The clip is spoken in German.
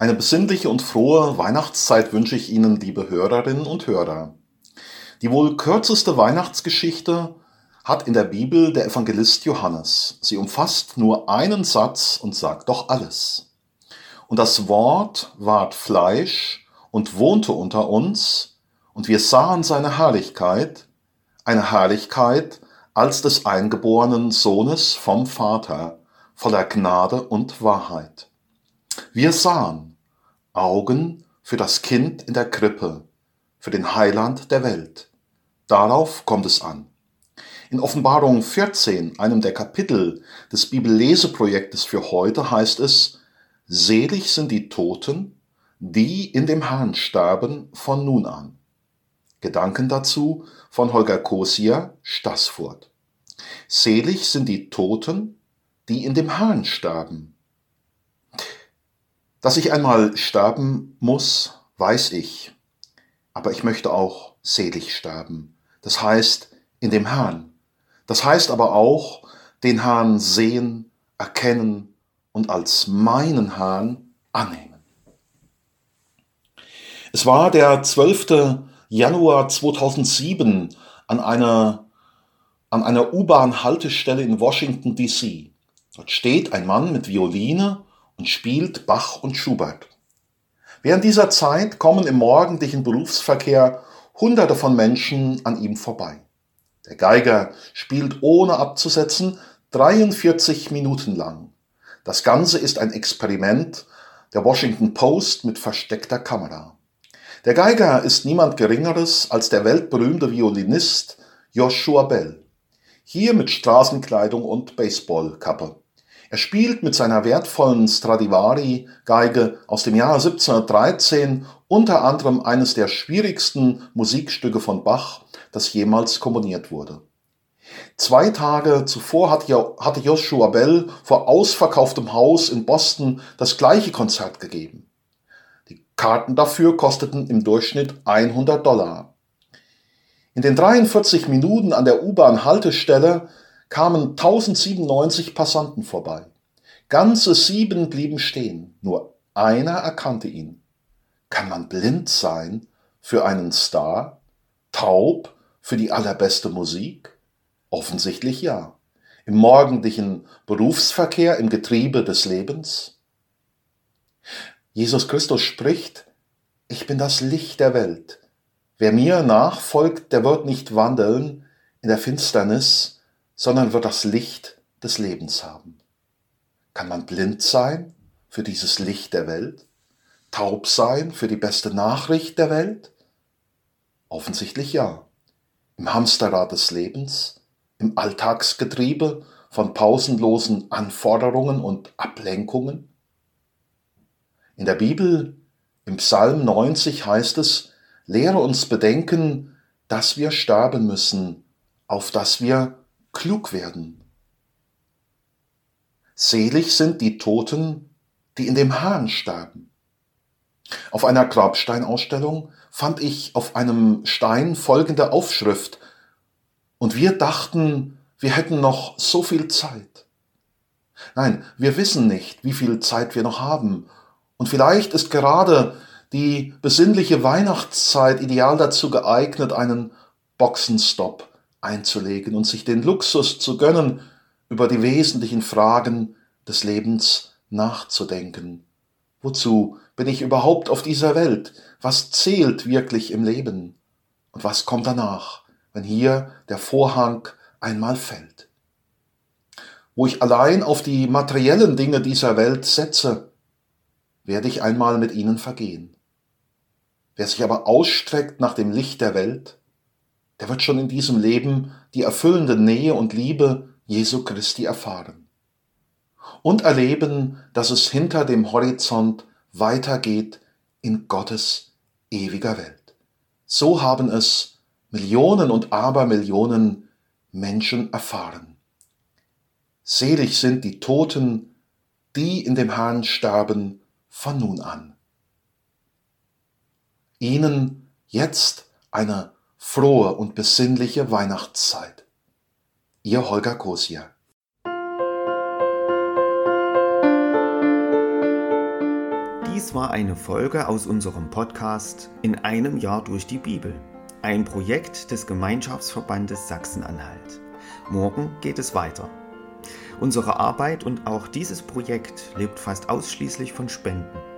Eine besinnliche und frohe Weihnachtszeit wünsche ich Ihnen, liebe Hörerinnen und Hörer. Die wohl kürzeste Weihnachtsgeschichte hat in der Bibel der Evangelist Johannes. Sie umfasst nur einen Satz und sagt doch alles. Und das Wort ward Fleisch und wohnte unter uns, und wir sahen seine Herrlichkeit, eine Herrlichkeit als des eingeborenen Sohnes vom Vater, voller Gnade und Wahrheit. Wir sahen Augen für das Kind in der Krippe, für den Heiland der Welt. Darauf kommt es an. In Offenbarung 14, einem der Kapitel des Bibelleseprojektes für heute, heißt es, Selig sind die Toten, die in dem Herrn sterben von nun an. Gedanken dazu von Holger Kosia, Stassfurt. Selig sind die Toten, die in dem Herrn sterben dass ich einmal sterben muss, weiß ich, aber ich möchte auch selig sterben. Das heißt in dem Herrn. Das heißt aber auch den Herrn sehen, erkennen und als meinen Herrn annehmen. Es war der 12. Januar 2007 an einer, an einer U-Bahn-Haltestelle in Washington, D.C. Dort steht ein Mann mit Violine und spielt Bach und Schubert. Während dieser Zeit kommen im morgendlichen Berufsverkehr Hunderte von Menschen an ihm vorbei. Der Geiger spielt ohne abzusetzen 43 Minuten lang. Das Ganze ist ein Experiment der Washington Post mit versteckter Kamera. Der Geiger ist niemand Geringeres als der weltberühmte Violinist Joshua Bell. Hier mit Straßenkleidung und Baseballkappe. Er spielt mit seiner wertvollen Stradivari-Geige aus dem Jahr 1713 unter anderem eines der schwierigsten Musikstücke von Bach, das jemals komponiert wurde. Zwei Tage zuvor hatte Joshua Bell vor ausverkauftem Haus in Boston das gleiche Konzert gegeben. Die Karten dafür kosteten im Durchschnitt 100 Dollar. In den 43 Minuten an der U-Bahn-Haltestelle kamen 1097 Passanten vorbei. Ganze sieben blieben stehen, nur einer erkannte ihn. Kann man blind sein für einen Star? Taub für die allerbeste Musik? Offensichtlich ja. Im morgendlichen Berufsverkehr, im Getriebe des Lebens? Jesus Christus spricht, ich bin das Licht der Welt. Wer mir nachfolgt, der wird nicht wandeln in der Finsternis, sondern wird das Licht des Lebens haben. Kann man blind sein für dieses Licht der Welt? Taub sein für die beste Nachricht der Welt? Offensichtlich ja. Im Hamsterrad des Lebens, im Alltagsgetriebe von pausenlosen Anforderungen und Ablenkungen? In der Bibel, im Psalm 90 heißt es, lehre uns bedenken, dass wir sterben müssen, auf dass wir klug werden. Selig sind die Toten, die in dem Hahn starben. Auf einer Grabsteinausstellung fand ich auf einem Stein folgende Aufschrift, und wir dachten, wir hätten noch so viel Zeit. Nein, wir wissen nicht, wie viel Zeit wir noch haben, und vielleicht ist gerade die besinnliche Weihnachtszeit ideal dazu geeignet, einen Boxenstopp einzulegen und sich den Luxus zu gönnen, über die wesentlichen Fragen des Lebens nachzudenken. Wozu bin ich überhaupt auf dieser Welt? Was zählt wirklich im Leben? Und was kommt danach, wenn hier der Vorhang einmal fällt? Wo ich allein auf die materiellen Dinge dieser Welt setze, werde ich einmal mit ihnen vergehen. Wer sich aber ausstreckt nach dem Licht der Welt, der wird schon in diesem Leben die erfüllende Nähe und Liebe Jesu Christi erfahren. Und erleben, dass es hinter dem Horizont weitergeht in Gottes ewiger Welt. So haben es Millionen und Abermillionen Menschen erfahren. Selig sind die Toten, die in dem Herrn sterben von nun an. Ihnen jetzt eine frohe und besinnliche Weihnachtszeit. Ihr Holger Kosia. Dies war eine Folge aus unserem Podcast In einem Jahr durch die Bibel, ein Projekt des Gemeinschaftsverbandes Sachsen-Anhalt. Morgen geht es weiter. Unsere Arbeit und auch dieses Projekt lebt fast ausschließlich von Spenden.